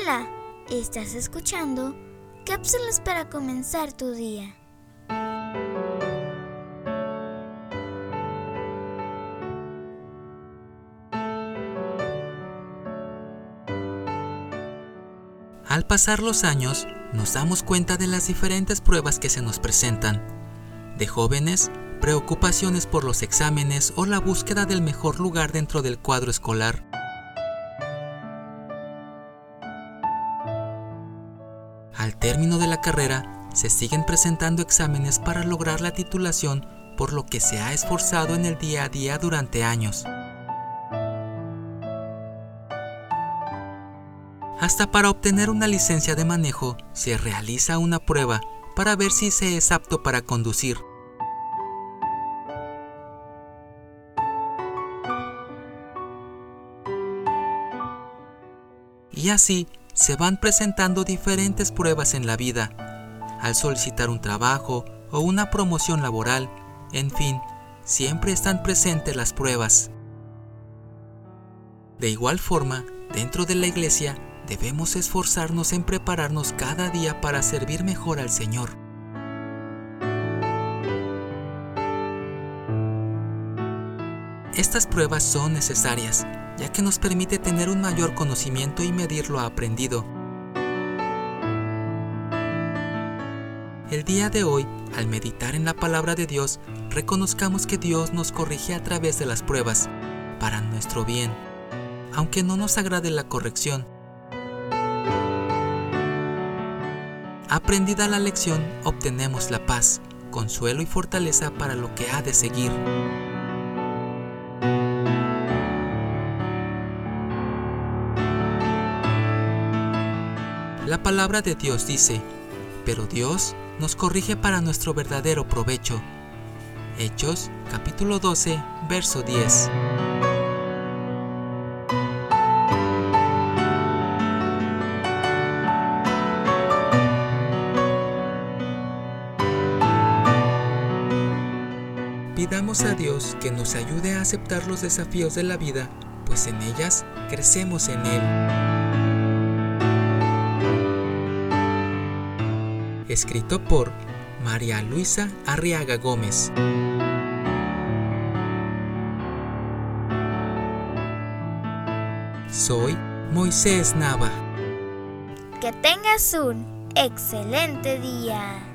Hola, estás escuchando cápsulas para comenzar tu día. Al pasar los años, nos damos cuenta de las diferentes pruebas que se nos presentan. De jóvenes, preocupaciones por los exámenes o la búsqueda del mejor lugar dentro del cuadro escolar. Al término de la carrera, se siguen presentando exámenes para lograr la titulación por lo que se ha esforzado en el día a día durante años. Hasta para obtener una licencia de manejo se realiza una prueba para ver si se es apto para conducir. Y así se van presentando diferentes pruebas en la vida. Al solicitar un trabajo o una promoción laboral, en fin, siempre están presentes las pruebas. De igual forma, dentro de la iglesia debemos esforzarnos en prepararnos cada día para servir mejor al Señor. Estas pruebas son necesarias, ya que nos permite tener un mayor conocimiento y medir lo aprendido. El día de hoy, al meditar en la palabra de Dios, reconozcamos que Dios nos corrige a través de las pruebas, para nuestro bien. Aunque no nos agrade la corrección, Aprendida la lección, obtenemos la paz, consuelo y fortaleza para lo que ha de seguir. La palabra de Dios dice, pero Dios nos corrige para nuestro verdadero provecho. Hechos capítulo 12, verso 10. Pidamos a Dios que nos ayude a aceptar los desafíos de la vida, pues en ellas crecemos en Él. Escrito por María Luisa Arriaga Gómez. Soy Moisés Nava. Que tengas un excelente día.